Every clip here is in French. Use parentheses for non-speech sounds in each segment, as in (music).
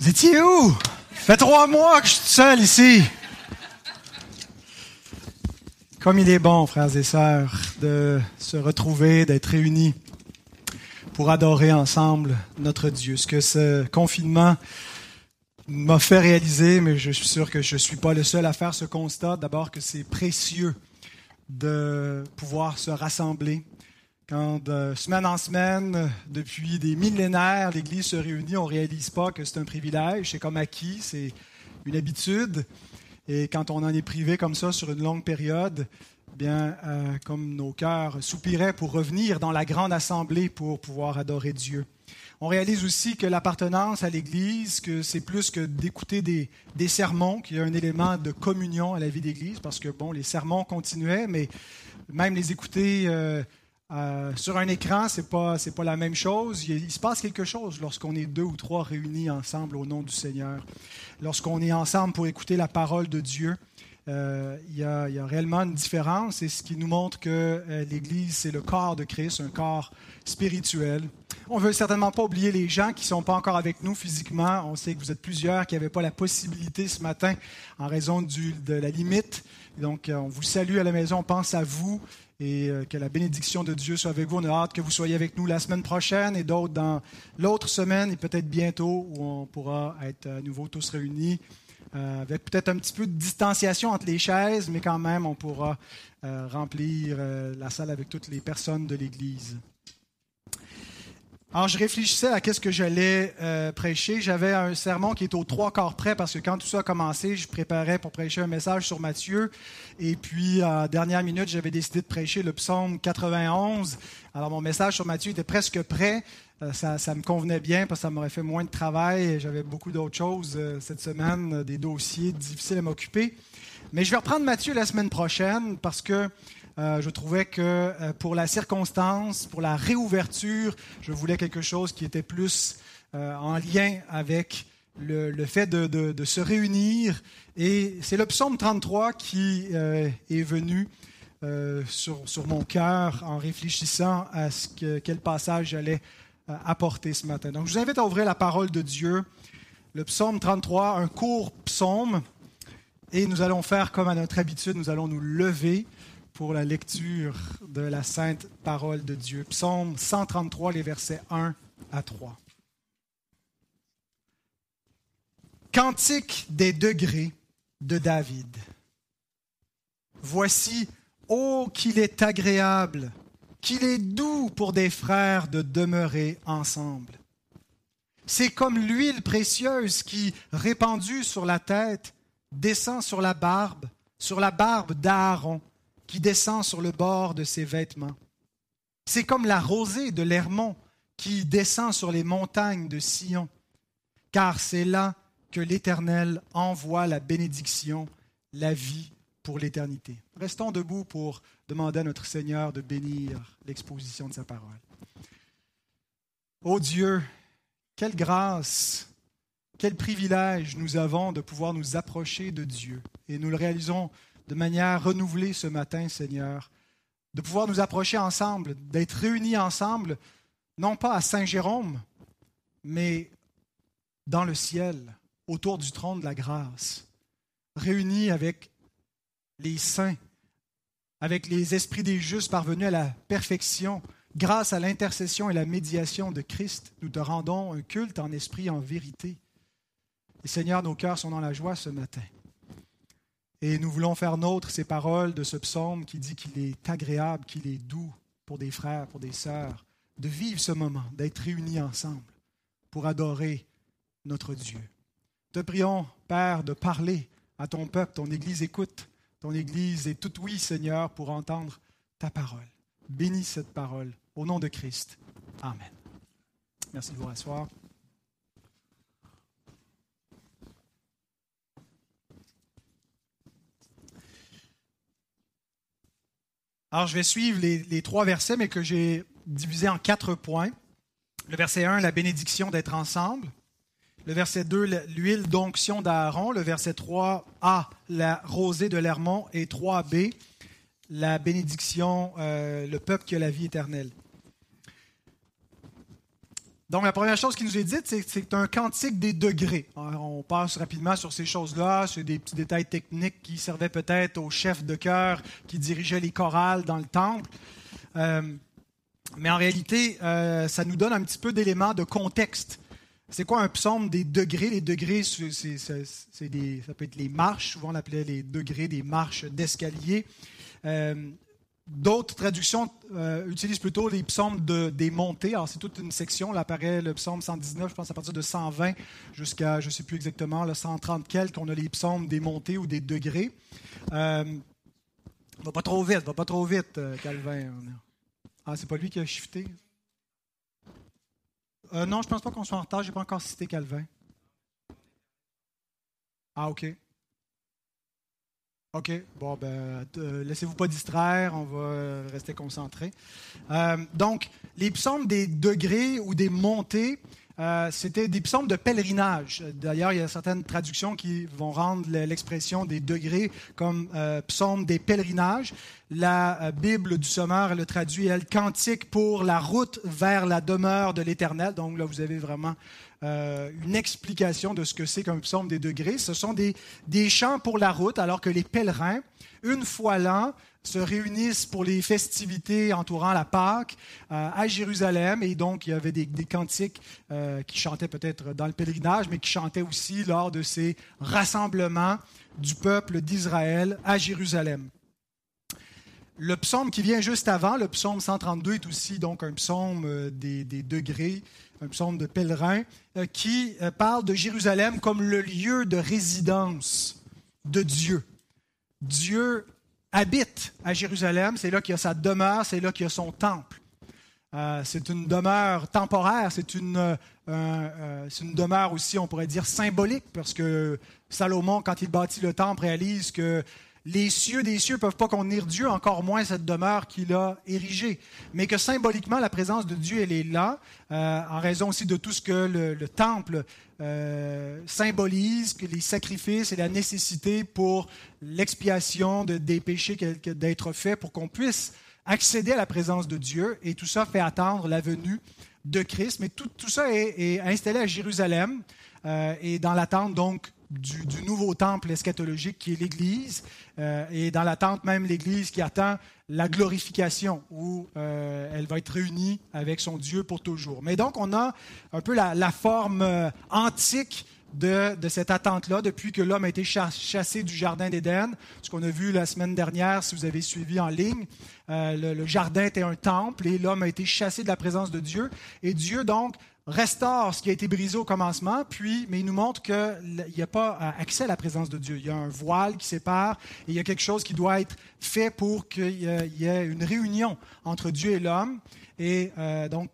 Vous étiez où? fait trois mois que je suis seul ici. Comme il est bon, frères et sœurs, de se retrouver, d'être réunis pour adorer ensemble notre Dieu. Ce que ce confinement m'a fait réaliser, mais je suis sûr que je ne suis pas le seul à faire ce constat, d'abord que c'est précieux de pouvoir se rassembler. Quand de semaine en semaine, depuis des millénaires, l'Église se réunit, on ne réalise pas que c'est un privilège, c'est comme acquis, c'est une habitude. Et quand on en est privé comme ça sur une longue période, bien, euh, comme nos cœurs soupiraient pour revenir dans la grande assemblée pour pouvoir adorer Dieu. On réalise aussi que l'appartenance à l'Église, que c'est plus que d'écouter des, sermons, qu'il y a un élément de communion à la vie d'Église, parce que bon, les sermons continuaient, mais même les écouter euh, euh, sur un écran, c'est pas c'est pas la même chose. il, se passe quelque chose lorsqu'on est deux ou trois réunis ensemble au nom du Seigneur, lorsqu'on est ensemble pour écouter la parole de Dieu. Euh, il, y a, réellement une différence et ce qui nous montre que euh, l'Église, c'est le corps de Christ, un corps spirituel. On ne veut certainement pas oublier les gens qui ne sont pas encore avec nous physiquement. On sait que vous êtes plusieurs qui n'avaient pas la possibilité ce matin en raison de la limite. Donc, on vous salue à la maison, on pense à vous et que la bénédiction de Dieu soit avec vous. On a hâte que vous soyez avec nous la semaine prochaine et d'autres dans l'autre semaine et peut-être bientôt où on pourra être à nouveau tous réunis euh, avec peut-être un petit peu de distanciation entre les chaises, mais quand même, on pourra euh, remplir euh, la salle avec toutes les personnes de l'Église. Alors, je réfléchissais à qu'est-ce que j'allais prêcher. J'avais un sermon qui est aux trois quarts près parce que quand tout ça a commencé, je préparais pour prêcher un message sur Matthieu. Et puis, à dernière minute, j'avais décidé de prêcher le psaume 91. Alors, mon message sur Matthieu était presque prêt. Euh, ça, me convenait bien parce que ça m'aurait fait moins de travail. J'avais beaucoup d'autres choses euh, cette semaine, euh, des dossiers difficiles à m'occuper. Mais je vais reprendre Mathieu la semaine prochaine parce que je trouvais que pour la circonstance, pour la réouverture, je voulais quelque chose qui était plus en lien avec le, fait de, se réunir. Et c'est le psaume 33 qui est venu sur, mon cœur en réfléchissant à ce que, quel passage j'allais apporter ce matin. Donc, je vous invite à ouvrir la parole de Dieu, le psaume 33, un court psaume, et nous allons faire comme à notre habitude, nous allons nous lever pour la lecture de la sainte parole de Dieu. Psaume 133, les versets 1 à 3. Cantique des degrés de David. Voici, ô qu'il est agréable qu'il est doux pour des frères de demeurer ensemble. C'est comme l'huile précieuse qui, répandue sur la tête, descend sur la barbe, sur la barbe d'Aaron, qui descend sur le bord de ses vêtements. C'est comme la rosée de l'Hermon qui descend sur les montagnes de Sion, car c'est là que l'Éternel envoie la bénédiction, la vie pour l'éternité. Restons debout pour demander à notre Seigneur de bénir l'exposition de sa parole. Ô Dieu, quelle grâce, quel privilège nous avons de pouvoir nous approcher de Dieu. Et nous le réalisons de manière renouvelée ce matin, Seigneur, de pouvoir nous approcher ensemble, d'être réunis ensemble, non pas à Saint-Jérôme, mais dans le ciel, autour du trône de la grâce, réunis avec les saints, avec les esprits des justes parvenus à la perfection, grâce à l'intercession et la médiation de Christ, nous te rendons un culte en esprit en vérité. Et Seigneur, nos cœurs sont dans la joie ce matin. Et nous voulons faire nôtre ces paroles de ce psaume qui dit qu'il est agréable, qu'il est doux pour des frères, pour des sœurs, de vivre ce moment, d'être réunis ensemble pour adorer notre Dieu. Te prions, Père, de parler à ton peuple, ton Église écoute ton Église est toute oui, Seigneur, pour entendre ta parole. Bénis cette parole au nom de Christ. Amen. Merci de vous rasseoir. Alors, je vais suivre les, trois versets, mais que j'ai divisés en quatre points. Le verset 1, la bénédiction d'être ensemble. Le verset 2, l'huile d'onction d'Aaron. Le verset 3a, la rosée de l'Hermon. Et 3b, la bénédiction, euh, le peuple qui a la vie éternelle. Donc, la première chose qui nous est dite, c'est c'est un cantique des degrés. on passe rapidement sur ces choses-là, c'est des petits détails techniques qui servaient peut-être aux chefs de chœur qui dirigeaient les chorales dans le temple. Euh, mais en réalité, euh, ça nous donne un petit peu d'éléments de contexte. C'est quoi un psaume des degrés? Les degrés, c'est, ça peut être les marches, souvent on appelait les degrés des marches d'escalier. Euh, D'autres traductions euh, utilisent plutôt les psaumes de, des montées. Alors, c'est toute une section. Là apparaît le psaume 119, je pense à partir de 120 jusqu'à, je ne sais plus exactement, le 130 quelques, on a les psaumes des montées ou des degrés. Euh, va pas trop vite, va pas trop vite, euh, Calvin. Ah, c'est pas lui qui a shifté? Euh, non, je pense pas qu'on soit en retard. Je n'ai pas encore cité Calvin. Ah, OK. OK. Bon, ben, euh, laissez-vous pas distraire, on va euh, rester concentré. Euh, donc, les psaumes des degrés ou des montées, c'était des psaumes de pèlerinage. D'ailleurs, il y a certaines traductions qui vont rendre l'expression des degrés comme psaume des pèlerinages. La Bible du Sommeur le traduit, elle, cantique pour la route vers la demeure de l'Éternel. Donc là, vous avez vraiment euh, une explication de ce que c'est qu'un psaume des degrés. Ce sont des, des chants pour la route, alors que les pèlerins, une fois l'an, se réunissent pour les festivités entourant la Pâque euh, à Jérusalem. Et donc, il y avait des, des cantiques euh, qui chantaient peut-être dans le pèlerinage, mais qui chantaient aussi lors de ces rassemblements du peuple d'Israël à Jérusalem. Le psaume qui vient juste avant, le psaume 132, est aussi donc un psaume des, des degrés un psaume de pèlerin, euh, qui euh, parle de Jérusalem comme le lieu de résidence de Dieu. Dieu habite à Jérusalem, c'est là qu'il y a sa demeure, c'est là qu'il y a son temple. Euh, c'est une demeure temporaire, c'est une, une demeure aussi, on pourrait dire, symbolique, parce que Salomon, quand il bâtit le temple, réalise que les cieux des cieux ne peuvent pas contenir Dieu, encore moins cette demeure qu'il a érigée. Mais que symboliquement, la présence de Dieu, elle est là, euh, en raison aussi de tout ce que le, temple euh, symbolise, que les sacrifices et la nécessité pour l'expiation de, des péchés d'être faits pour qu'on puisse accéder à la présence de Dieu. Et tout ça fait attendre la venue de Christ. Mais tout, ça est, installé à Jérusalem euh, et dans l'attente donc du, nouveau temple eschatologique qui est l'Église, euh, et dans l'attente même l'Église qui attend la glorification, où euh, elle va être réunie avec son Dieu pour toujours. Mais donc, on a un peu la, forme euh, antique de, cette attente-là, depuis que l'homme a été chassé du Jardin d'Éden. Ce qu'on a vu la semaine dernière, si vous avez suivi en ligne, le, le, jardin était un temple et l'homme a été chassé de la présence de Dieu. Et Dieu, donc, restaure ce qui a été brisé au commencement, puis, mais il nous montre qu'il n'y a pas euh, accès à la présence de Dieu. Il y a un voile qui sépare et il y a quelque chose qui doit être fait pour qu'il y ait une réunion entre Dieu et l'homme. Et euh, donc,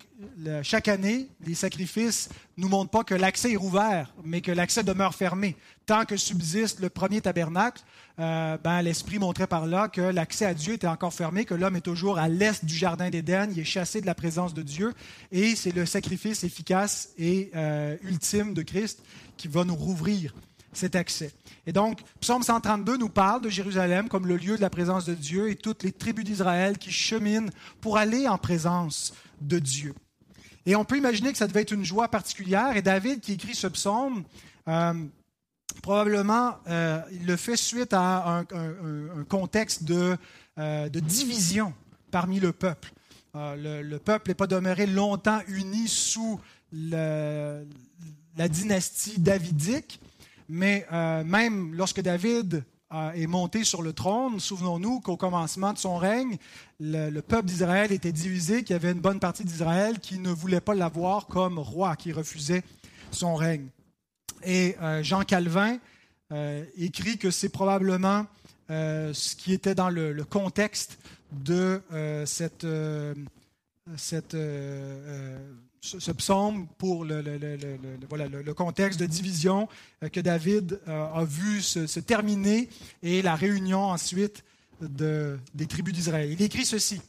chaque année, les sacrifices nous montrent pas que l'accès est ouvert, mais que l'accès demeure fermé. Tant que subsiste le premier tabernacle, euh, ben, l'Esprit montrait par là que l'accès à Dieu était encore fermé, que l'homme est toujours à l'est du Jardin d'Éden, il est chassé de la présence de Dieu, et c'est le sacrifice efficace et euh, ultime de Christ qui va nous rouvrir cet accès. Et donc, Psaume 132 nous parle de Jérusalem comme le lieu de la présence de Dieu et toutes les tribus d'Israël qui cheminent pour aller en présence de Dieu. Et on peut imaginer que ça devait être une joie particulière. Et David, qui écrit ce psaume, euh, probablement, euh, il le fait suite à un, contexte de, euh, de, division parmi le peuple. Le, le, peuple n'est pas demeuré longtemps uni sous le, la dynastie davidique, mais euh, même lorsque David euh, est monté sur le trône, souvenons-nous qu'au commencement de son règne, le, peuple d'Israël était divisé, qu'il y avait une bonne partie d'Israël qui ne voulait pas l'avoir comme roi, qui refusait son règne. Et euh, Jean Calvin écrit que c'est probablement ce qui était dans le, contexte de cette, cette ce, psaume pour le, le, contexte de division euh, que David euh, a vu se, terminer et la réunion ensuite de, des tribus d'Israël. Il écrit ceci.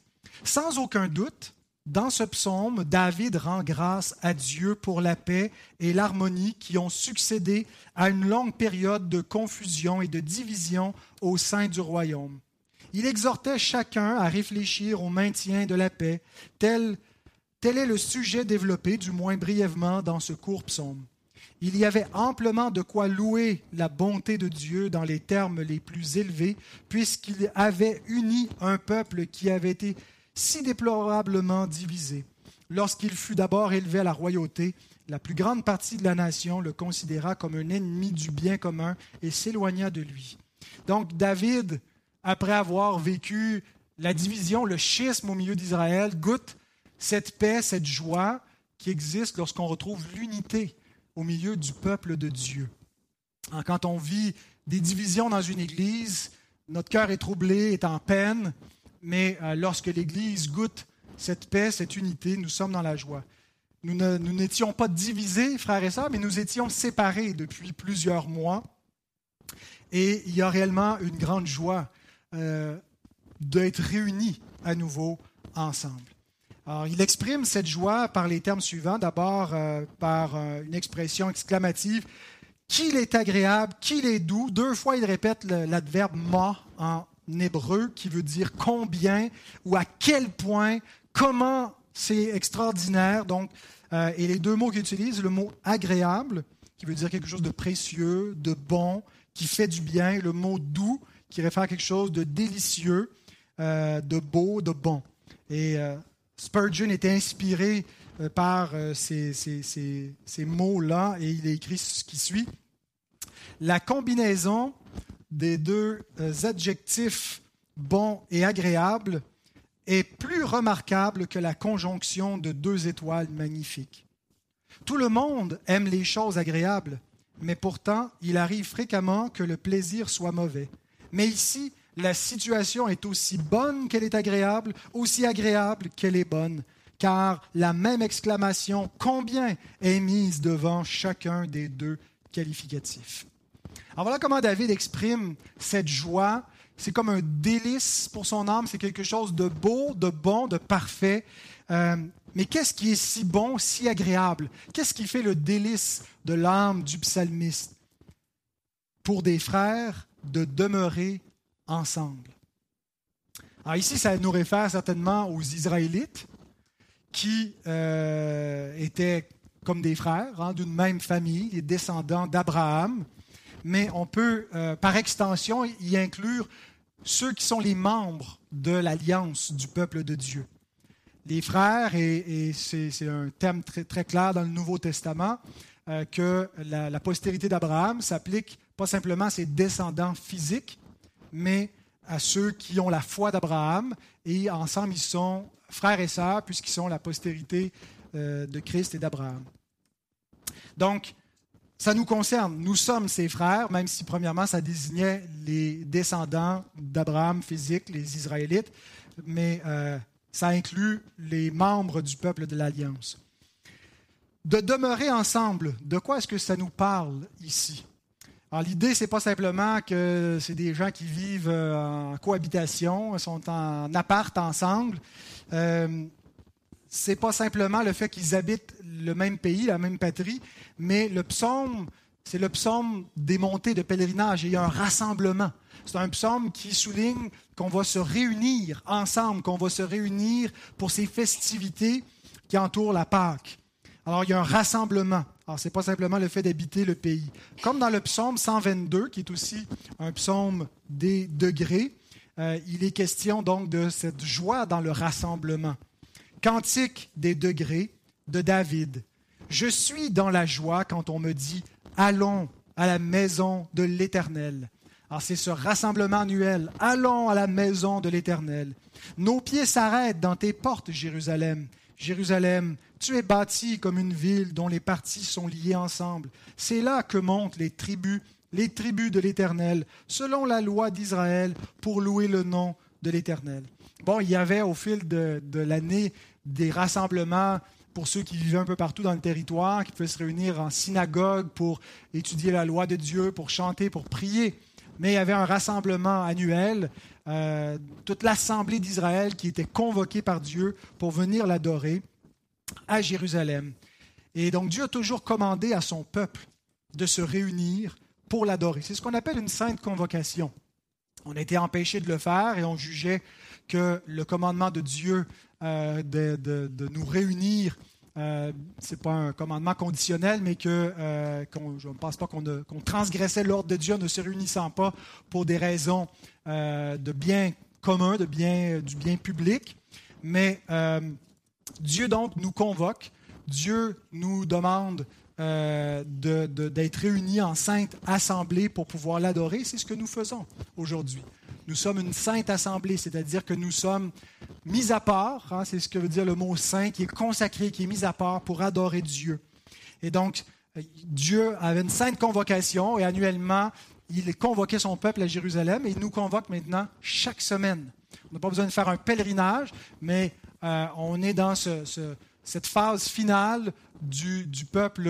Sans aucun doute, dans ce psaume, David rend grâce à Dieu pour la paix et l'harmonie qui ont succédé à une longue période de confusion et de division au sein du royaume. Il exhortait chacun à réfléchir au maintien de la paix, tel Tel est le sujet développé, du moins brièvement, dans ce court psaume. Il y avait amplement de quoi louer la bonté de Dieu dans les termes les plus élevés, puisqu'il avait uni un peuple qui avait été si déplorablement divisé. Lorsqu'il fut d'abord élevé à la royauté, la plus grande partie de la nation le considéra comme un ennemi du bien commun et s'éloigna de lui. Donc David, après avoir vécu la division, le schisme au milieu d'Israël, goûte cette paix, cette joie qui existe lorsqu'on retrouve l'unité au milieu du peuple de Dieu. Hein, quand on vit des divisions dans une Église, notre cœur est troublé, est en peine, mais euh, lorsque l'Église goûte cette paix, cette unité, nous sommes dans la joie. Nous n'étions pas divisés, frères et sœurs, mais nous étions séparés depuis plusieurs mois. Et il y a réellement une grande joie euh, d'être réunis à nouveau ensemble. Alors, il exprime cette joie par les termes suivants. D'abord, euh, par euh, une expression exclamative Qu'il est agréable, qu'il est doux. Deux fois, il répète l'adverbe ma en hébreu, qui veut dire combien ou à quel point, comment c'est extraordinaire. Donc, euh, et les deux mots qu'il utilise, le mot agréable, qui veut dire quelque chose de précieux, de bon, qui fait du bien, le mot doux, qui réfère à quelque chose de délicieux, de beau, de bon. Et Spurgeon était inspiré euh, par euh, ces, ces, mots-là et il a écrit ce qui suit. La combinaison des deux euh, adjectifs bon et agréable est plus remarquable que la conjonction de deux étoiles magnifiques. Tout le monde aime les choses agréables, mais pourtant il arrive fréquemment que le plaisir soit mauvais. Mais ici, la situation est aussi bonne qu'elle est agréable, aussi agréable qu'elle est bonne, car la même exclamation combien est mise devant chacun des deux qualificatifs. Alors voilà comment David exprime cette joie. C'est comme un délice pour son âme, c'est quelque chose de beau, de bon, de parfait. Euh, mais qu'est-ce qui est si bon, si agréable? Qu'est-ce qui fait le délice de l'âme du psalmiste? Pour des frères, de demeurer ensemble. Alors ici, ça nous réfère certainement aux Israélites qui euh, étaient comme des frères hein, d'une même famille, les descendants d'Abraham, mais on peut, euh, par extension, y inclure ceux qui sont les membres de l'alliance du peuple de Dieu. Les frères, et, c'est un thème très, clair dans le Nouveau Testament, euh, que la, la postérité d'Abraham s'applique pas simplement à ses descendants physiques, mais à ceux qui ont la foi d'Abraham. Et ensemble, ils sont frères et sœurs, puisqu'ils sont la postérité euh, de Christ et d'Abraham. Donc, ça nous concerne. Nous sommes ses frères, même si premièrement, ça désignait les descendants d'Abraham physique, les Israélites, mais euh, ça inclut les membres du peuple de l'Alliance. De demeurer ensemble, de quoi est-ce que ça nous parle ici? l'idée, ce n'est pas simplement que c'est des gens qui vivent euh, en cohabitation, sont en appart ensemble. Euh, ce n'est pas simplement le fait qu'ils habitent le même pays, la même patrie, mais le psaume, c'est le psaume des montées de pèlerinage. il y a un rassemblement. C'est un psaume qui souligne qu'on va se réunir ensemble, qu'on va se réunir pour ces festivités qui entourent la Pâque. Alors, il y a un rassemblement. Alors, ce n'est pas simplement le fait d'habiter le pays. Comme dans le psaume 122, qui est aussi un psaume des degrés, euh, il est question donc de cette joie dans le rassemblement. Cantique des degrés de David. Je suis dans la joie quand on me dit Allons à la maison de l'Éternel. Alors c'est ce rassemblement annuel. Allons à la maison de l'Éternel. Nos pieds s'arrêtent dans tes portes, Jérusalem. Jérusalem, tu es bâti comme une ville dont les parties sont liées ensemble. C'est là que montent les tribus, les tribus de l'Éternel, selon la loi d'Israël, pour louer le nom de l'Éternel. Bon, il y avait au fil de, l'année des rassemblements pour ceux qui vivaient un peu partout dans le territoire, qui pouvaient se réunir en synagogue pour étudier la loi de Dieu, pour chanter, pour prier. Mais il y avait un rassemblement annuel, euh, toute l'assemblée d'Israël qui était convoquée par Dieu pour venir l'adorer à Jérusalem. Et donc Dieu a toujours commandé à son peuple de se réunir pour l'adorer. C'est ce qu'on appelle une sainte convocation. On a été empêché de le faire et on jugeait que le commandement de Dieu euh, de, nous réunir, euh, ce n'est pas un commandement conditionnel, mais que euh, je ne pense pas qu'on transgressait l'ordre de Dieu en ne se réunissant pas pour des raisons de bien commun, de bien, du bien public. Mais Dieu donc nous convoque, Dieu nous demande d'être réunis en sainte assemblée pour pouvoir l'adorer. C'est ce que nous faisons aujourd'hui. Nous sommes une sainte assemblée, c'est-à-dire que nous sommes mis à part, hein, c'est ce que veut dire le mot saint, qui est consacré, qui est mis à part pour adorer Dieu. Et donc, Dieu avait une sainte convocation et annuellement, il convoquait son peuple à Jérusalem et il nous convoque maintenant chaque semaine. On n'a pas besoin de faire un pèlerinage, mais euh, on est dans cette phase finale du, du peuple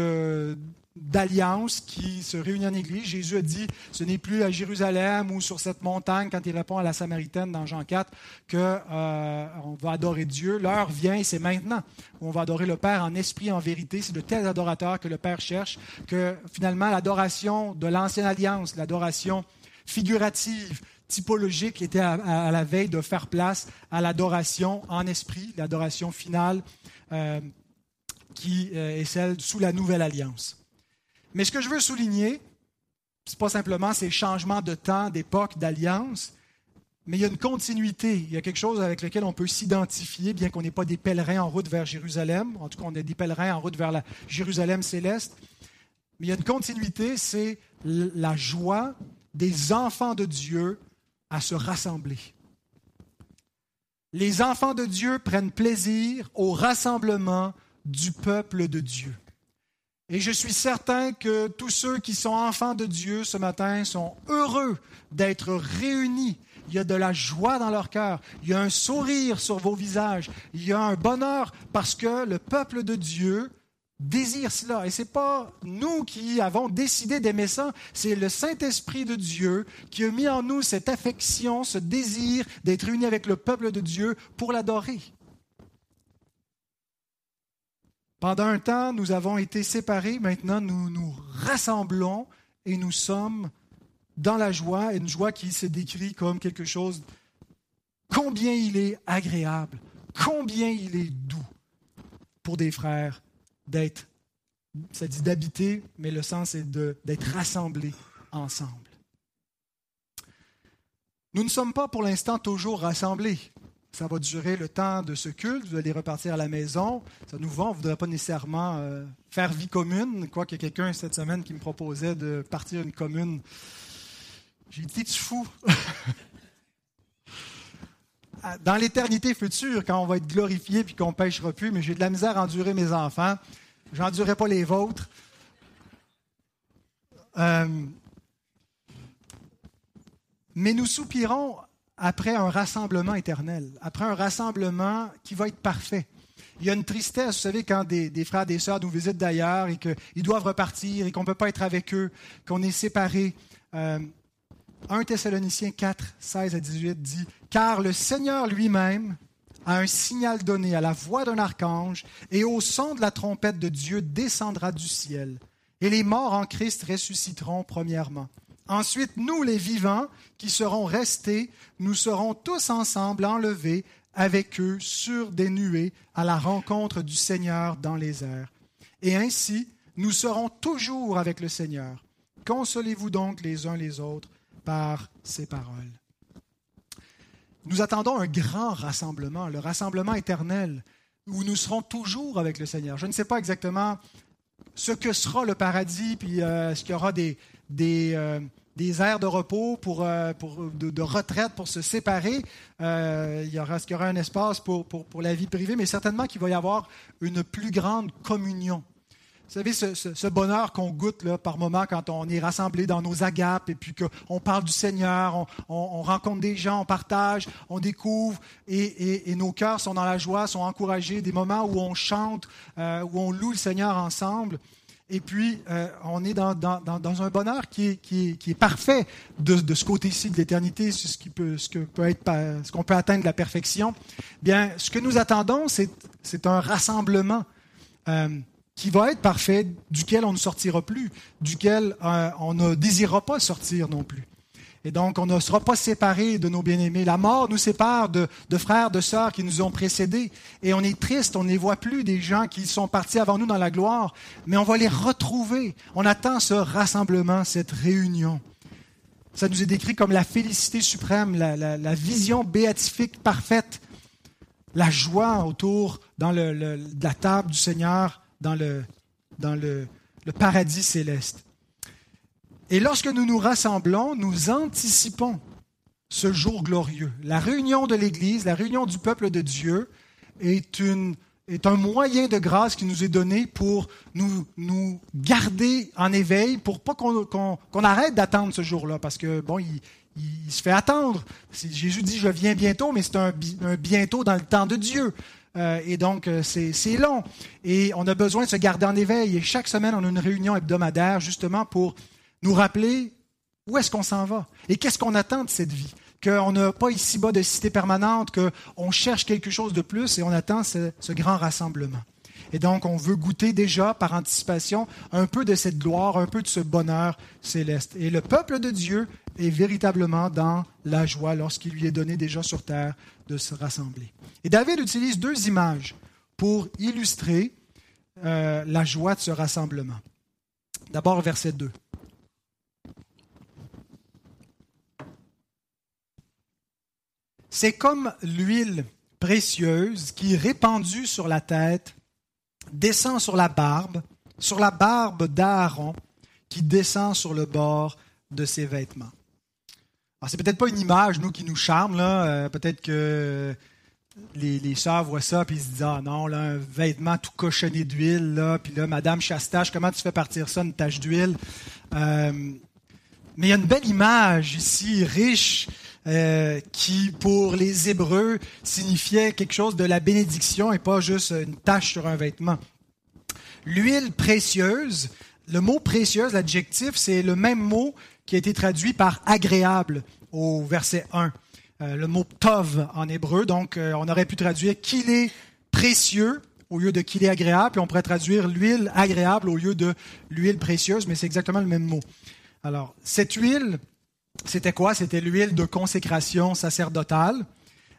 d'alliance qui se réunit en Église. Jésus a dit, ce n'est plus à Jérusalem ou sur cette montagne, quand il répond à la Samaritaine dans Jean 4, qu'on euh, va adorer Dieu. L'heure vient c'est maintenant on va adorer le Père en esprit, en vérité. C'est de tels adorateurs que le Père cherche que finalement l'adoration de l'ancienne alliance, l'adoration figurative, typologique, était à, la veille de faire place à l'adoration en esprit, l'adoration finale euh, qui euh, est celle sous la nouvelle alliance. Mais ce que je veux souligner, ce n'est pas simplement ces changements de temps, d'époque, d'alliance, mais il y a une continuité, il y a quelque chose avec lequel on peut s'identifier, bien qu'on n'ait pas des pèlerins en route vers Jérusalem, en tout cas on est des pèlerins en route vers la Jérusalem céleste, mais il y a une continuité, c'est la joie des enfants de Dieu à se rassembler. Les enfants de Dieu prennent plaisir au rassemblement du peuple de Dieu. Et je suis certain que tous ceux qui sont enfants de Dieu ce matin sont heureux d'être réunis. Il y a de la joie dans leur cœur, il y a un sourire sur vos visages, il y a un bonheur parce que le peuple de Dieu désire cela. Et ce n'est pas nous qui avons décidé d'aimer ça, c'est le Saint-Esprit de Dieu qui a mis en nous cette affection, ce désir d'être réunis avec le peuple de Dieu pour l'adorer. Pendant un temps, nous avons été séparés. Maintenant, nous nous rassemblons et nous sommes dans la joie, une joie qui se décrit comme quelque chose combien il est agréable, combien il est doux pour des frères d'être, ça dit d'habiter, mais le sens est d'être rassemblés ensemble. Nous ne sommes pas pour l'instant toujours rassemblés. Ça va durer le temps de ce culte. Vous allez repartir à la maison. Ça nous va. On ne voudrait pas nécessairement euh, faire vie commune. Quoi qu'il y ait quelqu'un cette semaine qui me proposait de partir une commune. J'ai dit, tu fou. (laughs) Dans l'éternité future, quand on va être glorifié puis qu'on ne pêchera plus, mais j'ai de la misère à endurer mes enfants. Je n'endurerai pas les vôtres. Euh, mais nous soupirons après un rassemblement éternel, après un rassemblement qui va être parfait. Il y a une tristesse, vous savez, quand des, frères des sœurs nous visitent d'ailleurs et qu'ils doivent repartir et qu'on ne peut pas être avec eux, qu'on est séparés. 1 euh, Thessaloniciens 4, 16 à 18 dit Car le Seigneur lui-même a un signal donné à la voix d'un archange et au son de la trompette de Dieu descendra du ciel. Et les morts en Christ ressusciteront premièrement. Ensuite, nous, les vivants, qui serons restés, nous serons tous ensemble enlevés avec eux sur des nuées à la rencontre du Seigneur dans les airs. Et ainsi, nous serons toujours avec le Seigneur. Consolez-vous donc les uns les autres par ces paroles. Nous attendons un grand rassemblement, le rassemblement éternel, où nous serons toujours avec le Seigneur. Je ne sais pas exactement ce que sera le paradis, puis euh, est-ce qu'il y aura des, des, euh, des aires de repos, pour, euh, pour de, retraite pour se séparer. Euh, il y aura, qu'il y aura un espace pour, pour, pour la vie privée, mais certainement qu'il va y avoir une plus grande communion. Vous savez, ce, ce, bonheur qu'on goûte là, par moment quand on est rassemblé dans nos agapes et puis qu'on parle du Seigneur, on, on, rencontre des gens, on partage, on découvre et, et, et, nos cœurs sont dans la joie, sont encouragés, des moments où on chante, euh, où on loue le Seigneur ensemble. Et puis, euh, on est dans, un bonheur qui est, parfait de, ce côté-ci de l'éternité, ce, qui peut, peut qu'on atteindre la perfection. Bien, ce que nous attendons, c'est un rassemblement euh, qui va être parfait, duquel on ne sortira plus, duquel euh, on ne désirera pas sortir non plus. Et donc, on ne sera pas séparés de nos bien-aimés. La mort nous sépare de, de, frères, de sœurs qui nous ont précédés. Et on est triste, on ne voit plus des gens qui sont partis avant nous dans la gloire, mais on va les retrouver. On attend ce rassemblement, cette réunion. Ça nous est décrit comme la félicité suprême, la, vision béatifique parfaite, la joie autour dans de la table du Seigneur, dans le paradis céleste. Et lorsque nous nous rassemblons, nous anticipons ce jour glorieux. La réunion de l'Église, la réunion du peuple de Dieu est, une, est un moyen de grâce qui nous est donné pour nous, nous garder en éveil, pour pas qu'on arrête d'attendre ce jour-là, parce que, bon, il, il, se fait attendre. Jésus dit, je viens bientôt, mais c'est un, un, bientôt dans le temps de Dieu. Euh, et donc, euh, c'est long. Et on a besoin de se garder en éveil. Et chaque semaine, on a une réunion hebdomadaire, justement, pour nous rappeler où est-ce qu'on s'en va et qu'est-ce qu'on attend de cette vie. Qu'on n'a pas ici-bas de cité permanente, qu'on cherche quelque chose de plus et on attend ce, grand rassemblement. Et donc, on veut goûter déjà par anticipation un peu de cette gloire, un peu de ce bonheur céleste. Et le peuple de Dieu est véritablement dans la joie lorsqu'il lui est donné déjà sur terre de se rassembler. Et David utilise deux images pour illustrer euh, la joie de ce rassemblement. D'abord, verset 2. C'est comme l'huile précieuse qui, répandue sur la tête, descend sur la barbe, sur la barbe d'Aaron, qui descend sur le bord de ses vêtements. Alors, c'est peut-être pas une image, nous, qui nous charme, là. Euh, peut-être que les, les sœurs voient ça, puis ils se disent, ah non, là, un vêtement tout cochonné d'huile, là, puis là, Madame Chastache, comment tu fais partir ça, une tache d'huile? Euh, mais il y a une belle image ici, riche, euh, qui, pour les Hébreux, signifiait quelque chose de la bénédiction et pas juste une tache sur un vêtement. L'huile précieuse, le mot précieuse, l'adjectif, c'est le même mot qui a été traduit par agréable au verset 1. Euh, le mot tov en hébreu, donc euh, on aurait pu traduire qu'il est précieux au lieu de qu'il est agréable, puis on pourrait traduire l'huile agréable au lieu de l'huile précieuse, mais c'est exactement le même mot. Alors, cette huile, c'était quoi? C'était l'huile de consécration sacerdotale,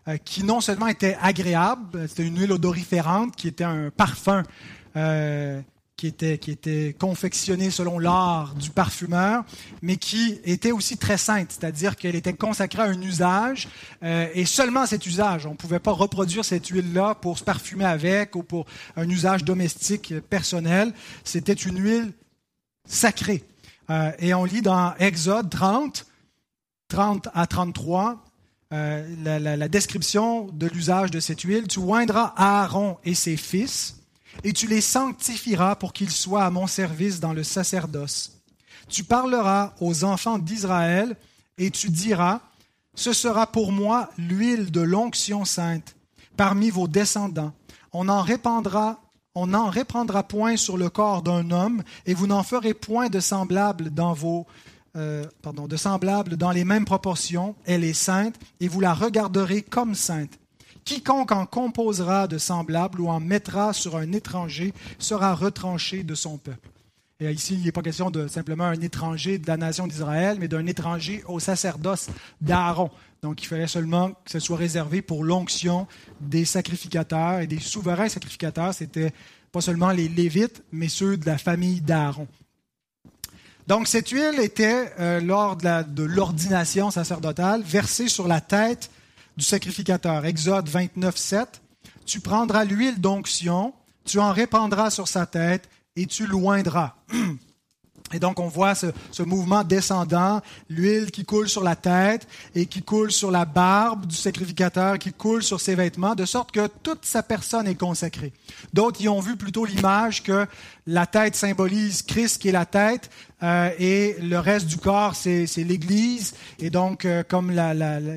euh, qui non seulement était agréable, c'était une huile odoriférante, qui était un parfum euh, qui, était, qui était confectionné selon l'art du parfumeur, mais qui était aussi très sainte, c'est-à-dire qu'elle était consacrée à un usage, euh, et seulement cet usage. On ne pouvait pas reproduire cette huile-là pour se parfumer avec ou pour un usage domestique personnel. C'était une huile sacrée. et on lit dans Exode 30, 30 à 33, euh, la, description de l'usage de cette huile. Tu oindras Aaron et ses fils, et tu les sanctifieras pour qu'ils soient à mon service dans le sacerdoce. Tu parleras aux enfants d'Israël, et tu diras, Ce sera pour moi l'huile de l'onction sainte parmi vos descendants. On on n'en répandra point sur le corps d'un homme, et vous n'en ferez point de semblable dans vos euh, pardon, de semblable dans les mêmes proportions, elle est sainte, et vous la regarderez comme sainte. Quiconque en composera de semblable ou en mettra sur un étranger sera retranché de son peuple. Et ici, il n'est pas question de simplement un étranger de la nation d'Israël, mais d'un étranger au sacerdoce d'Aaron. Donc, il fallait seulement que ce soit réservé pour l'onction des sacrificateurs et des souverains sacrificateurs. C'était pas seulement les Lévites, mais ceux de la famille d'Aaron. Donc, cette huile était, euh, lors de l'ordination sacerdotale, versée sur la tête du sacrificateur. Exode 29, 7. Tu prendras l'huile d'onction, tu en répandras sur sa tête et tu loindras. (clears throat) Et donc, on voit ce, ce mouvement descendant, l'huile qui coule sur la tête et qui coule sur la barbe du sacrificateur, qui coule sur ses vêtements, de sorte que toute sa personne est consacrée. D'autres y ont vu plutôt l'image que la tête symbolise Christ qui est la tête euh, et le reste du corps, c'est l'Église. Et donc, euh, comme la, la, la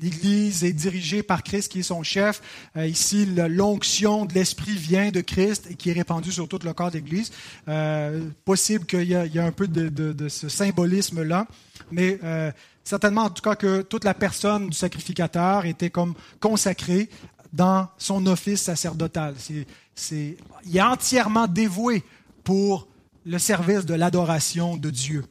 l'Église est dirigée par Christ qui est son chef. Euh, ici, l'onction de l'Esprit vient de Christ et qui est répandue sur tout le corps de l'Église. Euh, possible qu'il y, ait un peu de, ce symbolisme-là, mais euh, certainement en tout cas que toute la personne du sacrificateur était comme consacrée dans son office sacerdotal. Il est entièrement dévoué pour le service de l'adoration de Dieu.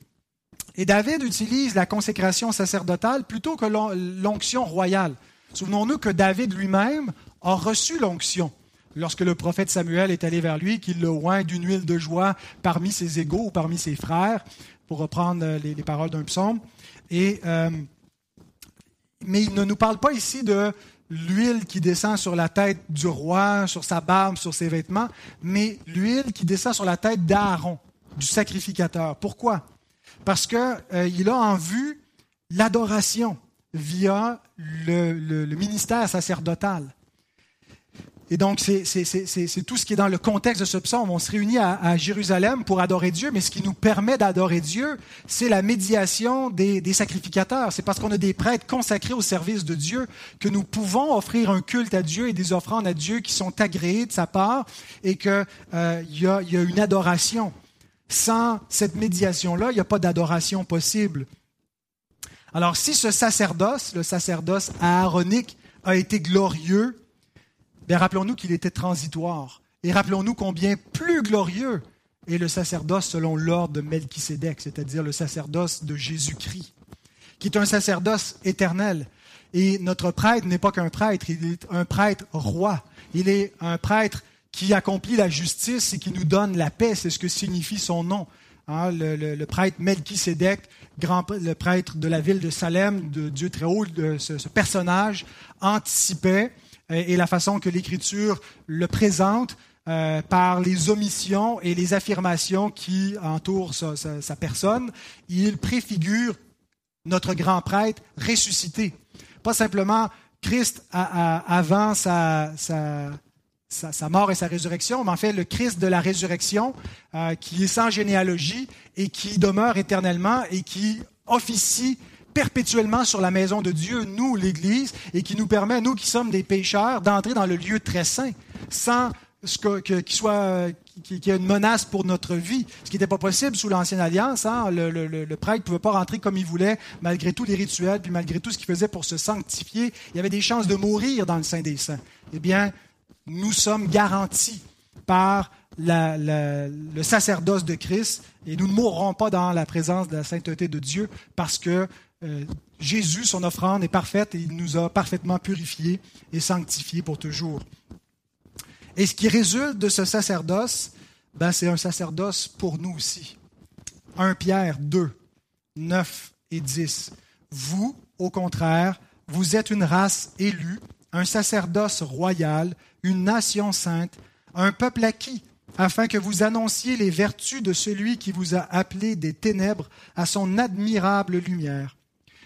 Et David utilise la consécration sacerdotale plutôt que l'onction royale. Souvenons-nous que David lui-même a reçu l'onction lorsque le prophète Samuel est allé vers lui, qu'il le oint d'une huile de joie parmi ses égaux ou parmi ses frères, pour reprendre les, paroles d'un psaume. Et, euh, mais il ne nous parle pas ici de l'huile qui descend sur la tête du roi, sur sa barbe, sur ses vêtements, mais l'huile qui descend sur la tête d'Aaron, du sacrificateur. Pourquoi? Parce qu'il euh, a en vue l'adoration via le, ministère sacerdotal. Et donc, c'est tout ce qui est dans le contexte de ce psaume. On se réunit à, Jérusalem pour adorer Dieu, mais ce qui nous permet d'adorer Dieu, c'est la médiation des, sacrificateurs. C'est parce qu'on a des prêtres consacrés au service de Dieu que nous pouvons offrir un culte à Dieu et des offrandes à Dieu qui sont agréées de sa part et qu'il euh, y, a une adoration. Sans cette médiation-là, il n'y a pas d'adoration possible. Alors si ce sacerdoce, le sacerdoce aaronique, a été glorieux, bien rappelons-nous qu'il était transitoire. Et rappelons-nous combien plus glorieux est le sacerdoce selon l'ordre de Melchisédek, c'est-à-dire le sacerdoce de Jésus-Christ, qui est un sacerdoce éternel. Et notre prêtre n'est pas qu'un prêtre, il est un prêtre roi. Il est un prêtre qui accomplit la justice et qui nous donne la paix. C'est ce que signifie son nom. Hein, le, prêtre Melchisédek, grand, le prêtre de la ville de Salem, de Dieu très haut, ce, personnage anticipait et, la façon que l'Écriture le présente euh, par les omissions et les affirmations qui entourent sa, personne, il préfigure notre grand prêtre ressuscité. Pas simplement Christ avant sa, sa, mort et sa résurrection, mais en fait le Christ de la résurrection, euh, qui est sans généalogie et qui demeure éternellement et qui officie perpétuellement sur la maison de Dieu, nous, l'Église, et qui nous permet, nous qui sommes des pécheurs, d'entrer dans le lieu très saint, sans qu'il soit qu'il y ait une menace pour notre vie, ce qui n'était pas possible sous l'Ancienne Alliance. Hein. Le, le, prêtre ne pouvait pas rentrer comme il voulait, malgré tous les rituels, puis malgré tout ce qu'il faisait pour se sanctifier. Il y avait des chances de mourir dans le Saint des Saints. Eh bien, nous sommes garantis par le sacerdoce de Christ et nous ne mourrons pas dans la présence de la sainteté de Dieu parce que euh, Jésus, son offrande est parfaite et il nous a parfaitement purifiés et sanctifiés pour toujours. Et ce qui résulte de ce sacerdoce, ben, c'est un sacerdoce pour nous aussi. 1 Pierre 2, 9 et 10. Vous, au contraire, vous êtes une race élue, un sacerdoce royal, une nation sainte, un peuple acquis, afin que vous annonciez les vertus de celui qui vous a appelé des ténèbres à son admirable lumière.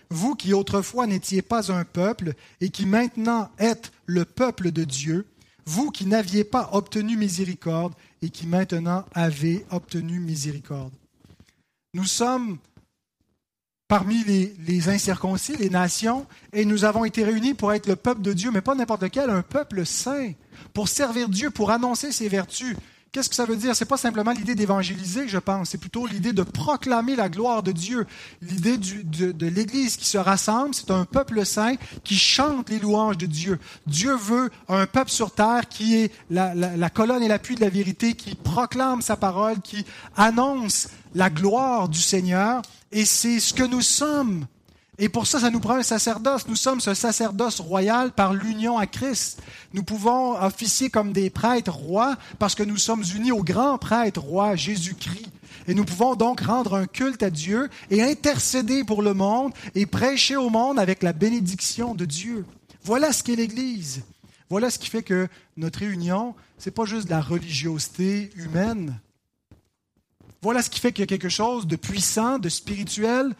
Vous qui autrefois n'étiez pas un peuple et qui maintenant êtes le peuple de Dieu, vous qui n'aviez pas obtenu miséricorde et qui maintenant avez obtenu miséricorde. Nous sommes parmi les, incirconcis, les nations, et nous avons été réunis pour être le peuple de Dieu, mais pas n'importe lequel, un peuple saint, pour servir Dieu, pour annoncer ses vertus. Qu'est-ce que ça veut dire? Ce n'est pas simplement l'idée d'évangéliser, je pense, c'est plutôt l'idée de proclamer la gloire de Dieu. L'idée de, l'Église qui se rassemble, c'est un peuple saint qui chante les louanges de Dieu. Dieu veut un peuple sur terre qui est la, la colonne et l'appui de la vérité, qui proclame sa parole, qui annonce la gloire du Seigneur et c'est ce que nous sommes. Et pour ça, ça nous prend un sacerdoce. Nous sommes ce sacerdoce royal par l'union à Christ. Nous pouvons officier comme des prêtres rois parce que nous sommes unis au grand prêtre roi Jésus-Christ. Et nous pouvons donc rendre un culte à Dieu et intercéder pour le monde et prêcher au monde avec la bénédiction de Dieu. Voilà ce qu'est l'Église. Voilà ce qui fait que notre réunion, c'est pas juste de la religiosité humaine, voilà ce qui fait qu'il y a quelque chose de puissant, de spirituel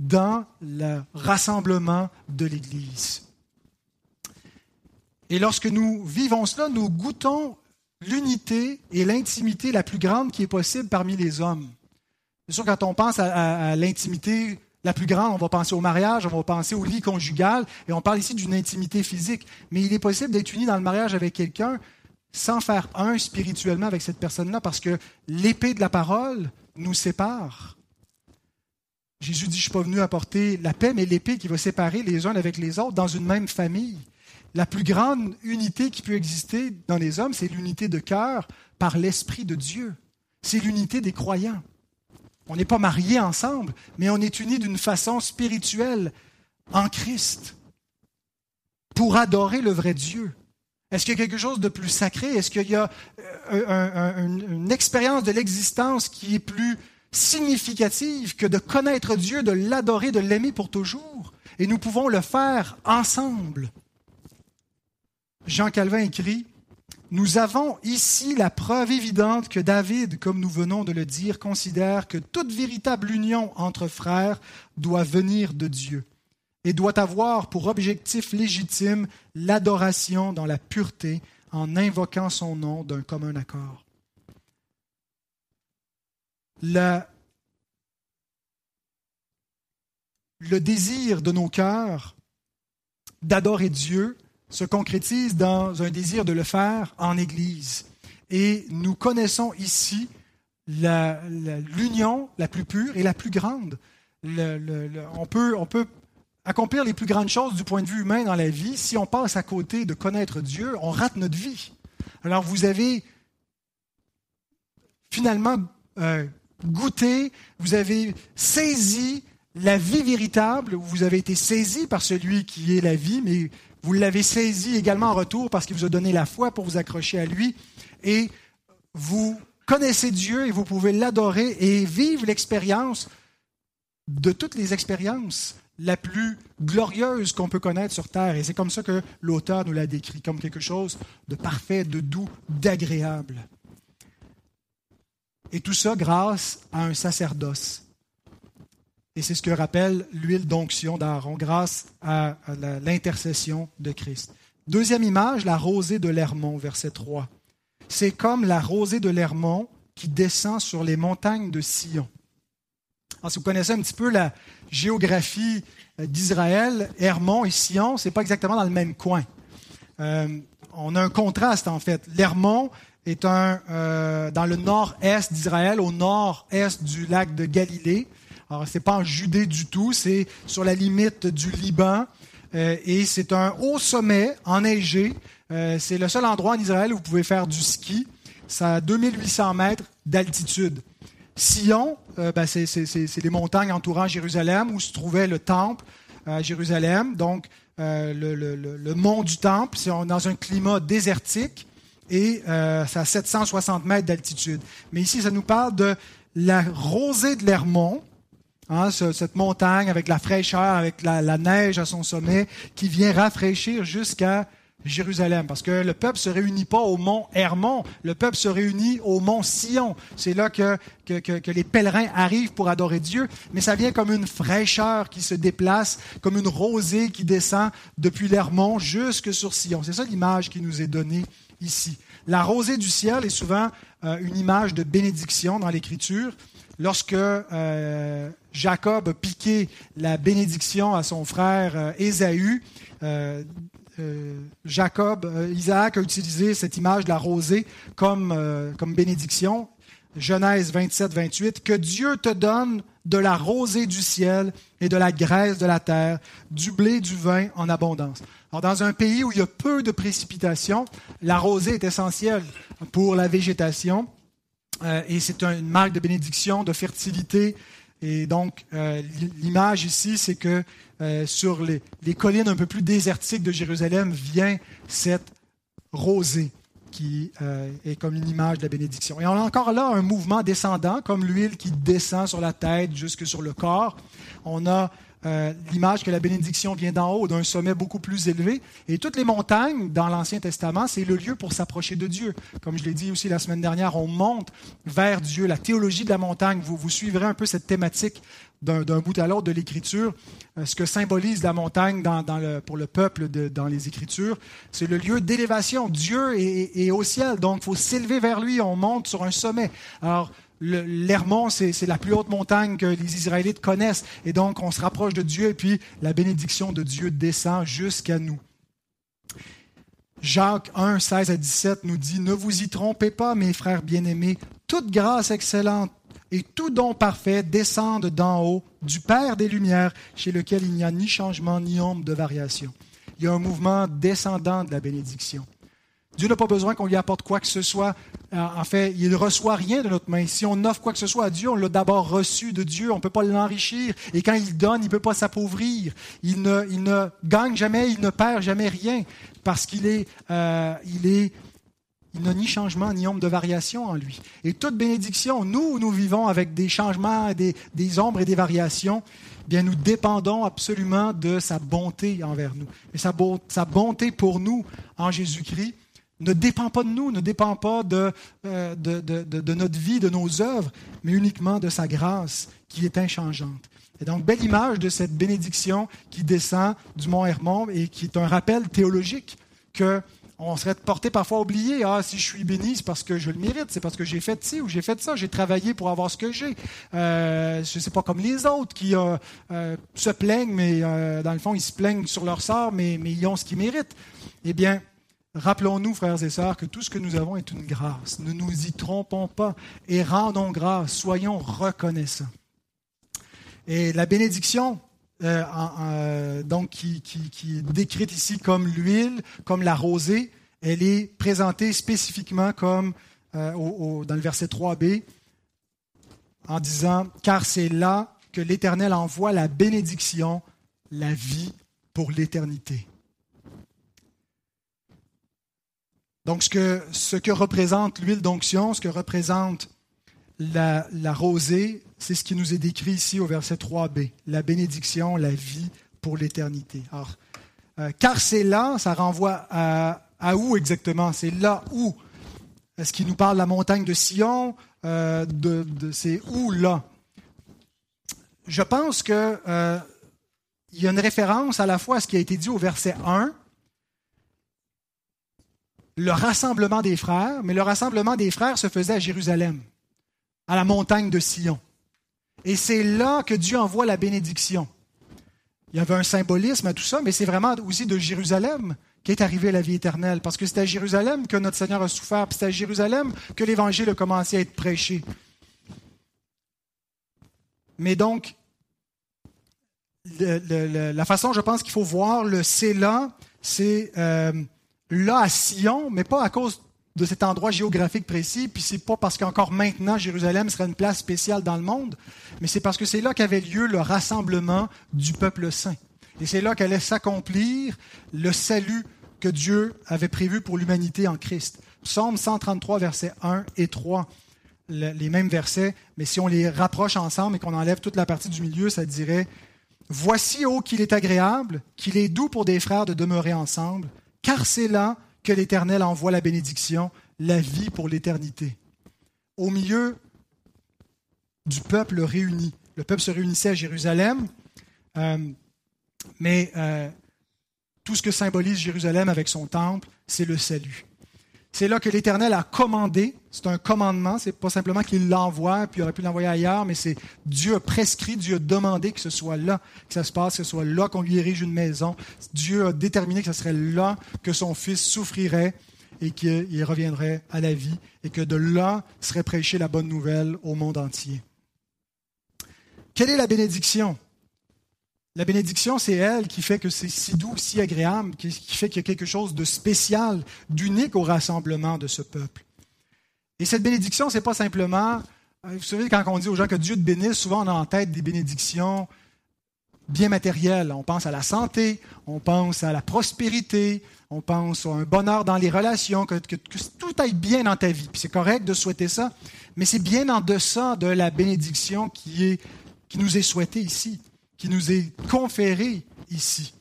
dans le rassemblement de l'Église. Et lorsque nous vivons cela, nous goûtons l'unité et l'intimité la plus grande qui est possible parmi les hommes. Bien sûr, quand on pense à, l'intimité la plus grande, on va penser au mariage, on va penser au lit conjugal, et on parle ici d'une intimité physique. Mais il est possible d'être uni dans le mariage avec quelqu'un sans faire un spirituellement avec cette personne-là, parce que l'épée de la parole nous sépare. Jésus dit, je ne suis pas venu apporter la paix, mais l'épée qui va séparer les uns avec les autres dans une même famille. La plus grande unité qui peut exister dans les hommes, c'est l'unité de cœur par l'Esprit de Dieu. C'est l'unité des croyants. On n'est pas mariés ensemble, mais on est unis d'une façon spirituelle en Christ pour adorer le vrai Dieu. Est-ce qu'il y a quelque chose de plus sacré? Est-ce qu'il y a euh, une expérience de l'existence qui est plus significative que de connaître Dieu, de l'adorer, de l'aimer pour toujours? Et nous pouvons le faire ensemble. Jean Calvin écrit, Nous avons ici la preuve évidente que David, comme nous venons de le dire, considère que toute véritable union entre frères doit venir de Dieu et doit avoir pour objectif légitime l'adoration dans la pureté en invoquant son nom d'un commun accord. Le, le désir de nos cœurs d'adorer Dieu se concrétise dans un désir de le faire en Église. Et nous connaissons ici l'union la, plus pure et la plus grande. on, peut, on peut accomplir les plus grandes choses du point de vue humain dans la vie, si on passe à côté de connaître Dieu, on rate notre vie. Alors vous avez finalement euh, goûté, vous avez saisi la vie véritable, vous avez été saisi par celui qui est la vie, mais vous l'avez saisi également en retour parce qu'il vous a donné la foi pour vous accrocher à lui, et vous connaissez Dieu et vous pouvez l'adorer et vivre l'expérience de toutes les expériences la plus glorieuse qu'on peut connaître sur terre. Et c'est comme ça que l'auteur nous l'a décrit, comme quelque chose de parfait, de doux, d'agréable. Et tout ça grâce à un sacerdoce. Et c'est ce que rappelle l'huile d'onction d'Aaron, grâce à, l'intercession de Christ. Deuxième image, la rosée de l'Hermon, verset 3. C'est comme la rosée de l'Hermon qui descend sur les montagnes de Sion. Alors, si vous connaissez un petit peu la géographie euh, d'Israël, Hermon et Sion, ce n'est pas exactement dans le même coin. Euh, on a un contraste, en fait. L'Hermon est un, euh, dans le nord-est d'Israël, au nord-est du lac de Galilée. Alors, ce n'est pas en Judée du tout, c'est sur la limite du Liban. et c'est un haut sommet enneigé. c'est le seul endroit en Israël où vous pouvez faire du ski. Ça a 2800 mètres d'altitude. Sion, euh, ben, c'est les montagnes entourant Jérusalem où se trouvait le temple à Jérusalem, donc euh, le, mont du temple. C'est dans un climat désertique et euh, c'est à 760 mètres d'altitude. Mais ici, ça nous parle de la rosée de l'Hermont, hein, cette montagne avec la fraîcheur, avec la, neige à son sommet, qui vient rafraîchir jusqu'à Jérusalem, parce que le peuple se réunit pas au mont Hermon, le peuple se réunit au mont Sion. C'est là que, que, les pèlerins arrivent pour adorer Dieu, mais ça vient comme une fraîcheur qui se déplace, comme une rosée qui descend depuis l'Hermon jusque sur Sion. C'est ça l'image qui nous est donnée La rosée du ciel est souvent euh, une image de bénédiction dans l'Écriture. Lorsque euh, Jacob a piqué la bénédiction à son frère euh, Ésaü, Jacob, Isaac a utilisé cette image de la rosée comme, comme bénédiction. Genèse 27, 28, que Dieu te donne de la rosée du ciel et de la graisse de la terre, du blé, du vin en abondance. Alors, dans un pays où il y a peu de précipitations, la rosée est essentielle pour la végétation et c'est une marque de bénédiction, de fertilité. Et donc, l'image ici, c'est que euh, sur les, collines un peu plus désertiques de Jérusalem vient cette rosée qui euh, est comme une image de la bénédiction. Et on a encore là un mouvement descendant, comme l'huile qui descend sur la tête jusque sur le corps. On a euh, l'image que la bénédiction vient d'en haut, d'un sommet beaucoup plus élevé. Et toutes les montagnes dans l'Ancien Testament, c'est le lieu pour s'approcher de Dieu. Comme je l'ai dit aussi la semaine dernière, on monte vers Dieu. La théologie de la montagne, vous, vous suivrez un peu cette thématique d'un bout à l'autre de l'Écriture. Euh, ce que symbolise la montagne pour le peuple dans les Écritures, c'est le lieu d'élévation. Dieu est, est, au ciel, donc il faut s'élever vers lui. On monte sur un sommet. Alors, L'Hermon, c'est la plus haute montagne que les Israélites connaissent. Et donc, on se rapproche de Dieu et puis la bénédiction de Dieu descend jusqu'à nous. Jacques 1, 16 à 17 nous dit, Ne vous y trompez pas, mes frères bien-aimés, toute grâce excellente et tout don parfait descendent d'en haut, du Père des Lumières, chez lequel il n'y a ni changement ni ombre de variation. Il y a un mouvement descendant de la bénédiction Dieu n'a pas besoin qu'on lui apporte quoi que ce soit. En fait, il ne reçoit rien de notre main. Si on offre quoi que ce soit à Dieu, on l'a d'abord reçu de Dieu. On ne peut pas l'enrichir. Et quand il donne, il ne peut pas s'appauvrir. Il ne, il ne gagne jamais, il ne perd jamais rien. Parce qu'il est, euh, il est il n'a ni changement ni ombre de variation en lui. Et toute bénédiction, nous, nous vivons avec des changements, des, des ombres et des variations. Bien, nous dépendons absolument de sa bonté envers nous. Et sa bonté pour nous en Jésus-Christ ne dépend pas de nous, ne dépend pas de, euh, de, de, de, notre vie, de nos œuvres, mais uniquement de sa grâce qui est inchangeante. Et donc, belle image de cette bénédiction qui descend du mont Hermon et qui est un rappel théologique que on serait porté parfois à oublier, ah, si je suis béni, c'est parce que je le mérite, c'est parce que j'ai fait ci ou j'ai fait ça, j'ai travaillé pour avoir ce que j'ai. Euh, je ne sais pas comme les autres qui euh, euh, se plaignent, mais dans le fond, ils se plaignent sur leur sort, mais, mais ils ont ce qu'ils méritent. Eh bien, rappelons-nous, frères et sœurs, que tout ce que nous avons est une grâce. Ne nous y trompons pas et rendons grâce, soyons reconnaissants. Et la bénédiction, euh, qui, est décrite ici comme l'huile, comme la rosée, elle est présentée spécifiquement comme euh, dans le verset 3b, en disant, car c'est là que l'Éternel envoie la bénédiction, la vie pour l'éternité. Donc ce que, représente l'huile d'onction, ce que représente la, rosée, c'est ce qui nous est décrit ici au verset 3b, la bénédiction, la vie pour l'éternité. Euh, car c'est là, ça renvoie à, où exactement? C'est là où? Est-ce qu'il nous parle de la montagne de Sion? Euh, de, C'est où là? Je pense qu'il euh, y a une référence à la fois à ce qui a été dit au verset 1, le rassemblement des frères, mais le rassemblement des frères se faisait à Jérusalem, à la montagne de Sion. Et c'est là que Dieu envoie la bénédiction. Il y avait un symbolisme à tout ça, mais c'est vraiment aussi de Jérusalem qu'est arrivée la vie éternelle. Parce que c'est à Jérusalem que notre Seigneur a souffert, puis c'est à Jérusalem que l'Évangile a commencé à être prêché. Mais donc, la façon, je pense qu'il faut voir le c'est là, c'est euh, là à Sion, mais pas à cause de cet endroit géographique précis, puis c'est pas parce qu'encore maintenant Jérusalem serait une place spéciale dans le monde, mais c'est parce que c'est là qu'avait lieu le rassemblement du peuple saint. Et c'est là qu'allait s'accomplir le salut que Dieu avait prévu pour l'humanité en Christ. Psaume 133, versets 1 et 3, les mêmes versets, mais si on les rapproche ensemble et qu'on enlève toute la partie du milieu, ça dirait Voici, ô qu'il est agréable, qu'il est doux pour des frères de demeurer ensemble, car c'est là que l'Éternel envoie la bénédiction, la vie pour l'éternité. Au milieu du peuple réuni. Le peuple se réunissait à Jérusalem, euh, mais euh, tout ce que symbolise Jérusalem avec son temple, c'est le salut. C'est là que l'Éternel a commandé, c'est un commandement, c'est pas simplement qu'il l'envoie, puis il aurait pu l'envoyer ailleurs, mais c'est Dieu a prescrit, Dieu a demandé que ce soit là que ça se passe, que ce soit là qu'on lui érige une maison. Dieu a déterminé que ce serait là que son fils souffrirait et qu'il reviendrait à la vie, et que de là serait prêchée la bonne nouvelle au monde entier. Quelle est la bénédiction? La bénédiction, c'est elle qui fait que c'est si doux, si agréable, qui fait qu'il y a quelque chose de spécial, d'unique au rassemblement de ce peuple. Et cette bénédiction, ce n'est pas simplement, euh, vous savez, quand on dit aux gens que Dieu te bénisse, souvent on a en tête des bénédictions bien matérielles. On pense à la santé, on pense à la prospérité, on pense à un bonheur dans les relations, que, tout aille bien dans ta vie. C'est correct de souhaiter ça, mais c'est bien en deçà de la bénédiction qui nous est souhaitée ici qui nous est conféré ici.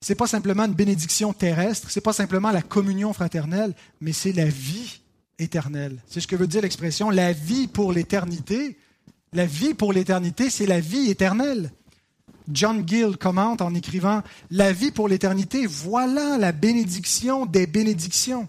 Ce n'est pas simplement une bénédiction terrestre, ce n'est pas simplement la communion fraternelle, mais c'est la vie éternelle. C'est ce que veut dire l'expression la vie pour l'éternité. La vie pour l'éternité, c'est la vie éternelle. John Gill commente en écrivant La vie pour l'éternité, voilà la bénédiction des bénédictions,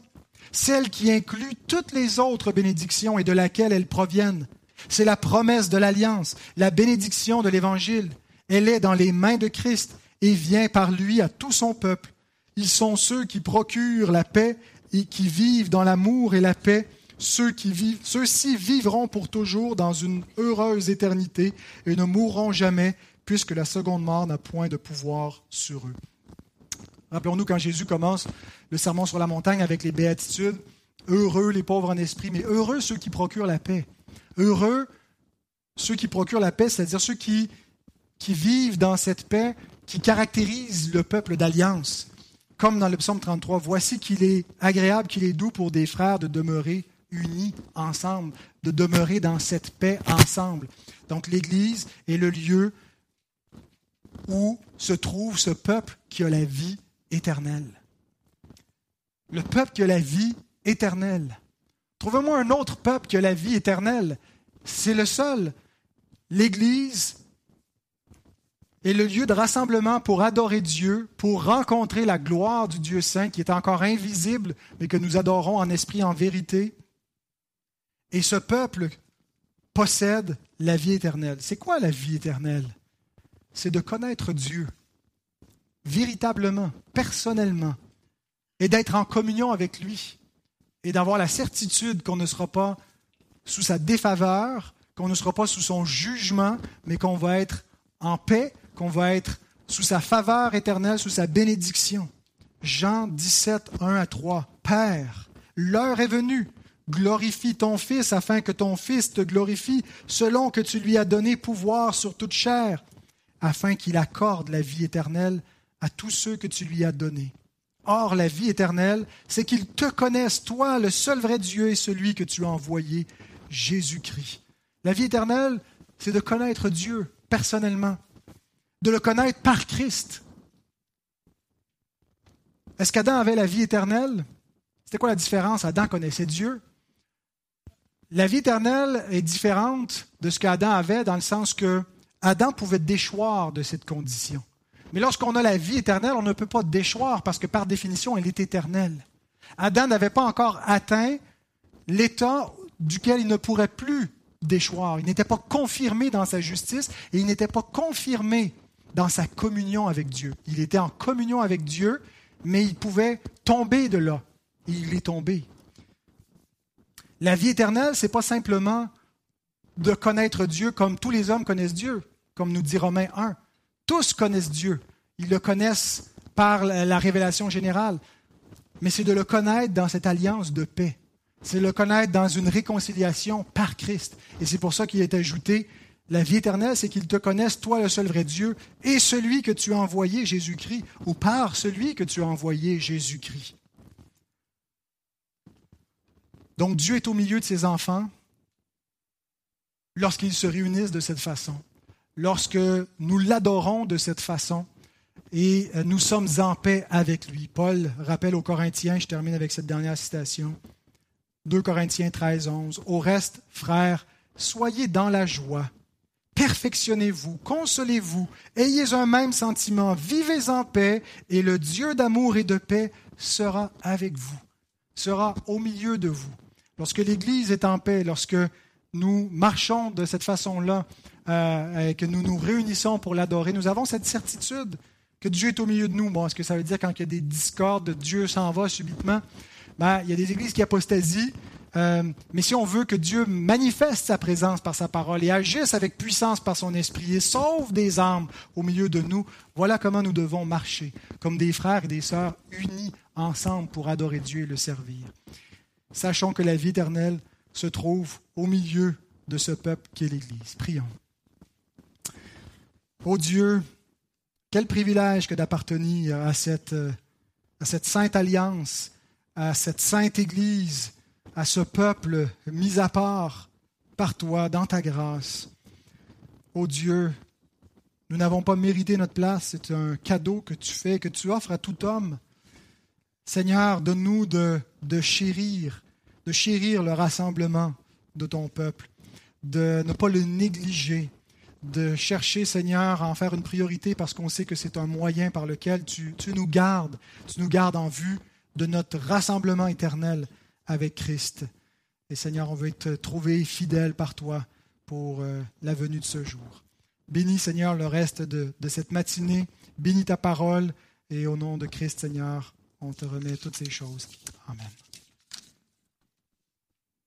celle qui inclut toutes les autres bénédictions et de laquelle elles proviennent. C'est la promesse de l'alliance, la bénédiction de l'Évangile. Elle est dans les mains de Christ et vient par lui à tout son peuple. Ils sont ceux qui procurent la paix et qui vivent dans l'amour et la paix. Ceux-ci vivront pour toujours dans une heureuse éternité et ne mourront jamais, puisque la seconde mort n'a point de pouvoir sur eux. Rappelons-nous quand Jésus commence le sermon sur la montagne avec les béatitudes, heureux les pauvres en esprit, mais heureux ceux qui procurent la paix. Heureux ceux qui procurent la paix, c'est-à-dire ceux qui, vivent dans cette paix qui caractérise le peuple d'alliance. Comme dans le psaume 33, voici qu'il est agréable, qu'il est doux pour des frères de demeurer unis ensemble, de demeurer dans cette paix ensemble. Donc l'Église est le lieu où se trouve ce peuple qui a la vie éternelle. Le peuple qui a la vie éternelle. Trouvez-moi un autre peuple qui a la vie éternelle. C'est le seul. L'Église est le lieu de rassemblement pour adorer Dieu, pour rencontrer la gloire du Dieu saint qui est encore invisible, mais que nous adorons en esprit, en vérité. Et ce peuple possède la vie éternelle. C'est quoi la vie éternelle? C'est de connaître Dieu véritablement, personnellement, et d'être en communion avec lui, et d'avoir la certitude qu'on ne sera pas sous sa défaveur, qu'on ne sera pas sous son jugement, mais qu'on va être en paix, qu'on va être sous sa faveur éternelle, sous sa bénédiction. Jean 17, 1 à 3. Père, l'heure est venue. Glorifie ton Fils afin que ton Fils te glorifie selon que tu lui as donné pouvoir sur toute chair, afin qu'il accorde la vie éternelle à tous ceux que tu lui as donnés. Or, la vie éternelle, c'est qu'ils te connaissent, toi, le seul vrai Dieu et celui que tu as envoyé, Jésus-Christ. La vie éternelle, c'est de connaître Dieu personnellement, de le connaître par Christ. Est-ce qu'Adam avait la vie éternelle? C'était quoi la différence? Adam connaissait Dieu. La vie éternelle est différente de ce qu'Adam avait dans le sens que Adam pouvait déchoir de cette condition. Mais lorsqu'on a la vie éternelle, on ne peut pas déchoir parce que par définition, elle est éternelle. Adam n'avait pas encore atteint l'état duquel il ne pourrait plus déchoir. Il n'était pas confirmé dans sa justice et il n'était pas confirmé dans sa communion avec Dieu. Il était en communion avec Dieu, mais il pouvait tomber de là. Et il est tombé. La vie éternelle, ce n'est pas simplement de connaître Dieu comme tous les hommes connaissent Dieu, comme nous dit Romains 1. Tous connaissent Dieu. Ils le connaissent par la révélation générale. Mais c'est de le connaître dans cette alliance de paix. C'est de le connaître dans une réconciliation par Christ. Et c'est pour ça qu'il est ajouté la vie éternelle, c'est qu'ils te connaissent, toi le seul vrai Dieu, et celui que tu as envoyé, Jésus-Christ, ou par celui que tu as envoyé, Jésus-Christ. Donc Dieu est au milieu de ses enfants lorsqu'ils se réunissent de cette façon lorsque nous l'adorons de cette façon et euh, nous sommes en paix avec lui. Paul rappelle aux Corinthiens, je termine avec cette dernière citation, 2 Corinthiens 13, 11, Au reste, frères, soyez dans la joie, perfectionnez-vous, consolez-vous, ayez un même sentiment, vivez en paix, et le Dieu d'amour et de paix sera avec vous, sera au milieu de vous. Lorsque l'Église est en paix, lorsque nous marchons de cette façon-là, euh, que nous nous réunissons pour l'adorer, nous avons cette certitude que Dieu est au milieu de nous. Bon, est-ce que ça veut dire quand il y a des discordes, Dieu s'en va subitement? Ben, il y a des églises qui apostasient. Euh, mais si on veut que Dieu manifeste sa présence par sa parole et agisse avec puissance par son esprit et sauve des âmes au milieu de nous, voilà comment nous devons marcher, comme des frères et des sœurs unis ensemble pour adorer Dieu et le servir. Sachons que la vie éternelle se trouve au milieu de ce peuple qui est l'Église. Prions. Ô Dieu, quel privilège que d'appartenir à cette, sainte alliance, à cette sainte Église, à ce peuple mis à part par toi dans ta grâce. Ô Dieu, nous n'avons pas mérité notre place, c'est un cadeau que tu fais, que tu offres à tout homme. Seigneur, donne-nous de chérir, de chérir le rassemblement de ton peuple, de ne pas le négliger, de chercher, Seigneur, à en faire une priorité parce qu'on sait que c'est un moyen par lequel tu, nous gardes, tu nous gardes en vue de notre rassemblement éternel avec Christ. Et Seigneur, on veut être trouvé fidèle par toi pour euh, la venue de ce jour. Bénis, Seigneur, le reste de, de cette matinée. Bénis ta parole. Et au nom de Christ, Seigneur, on te remet toutes ces choses. Amen.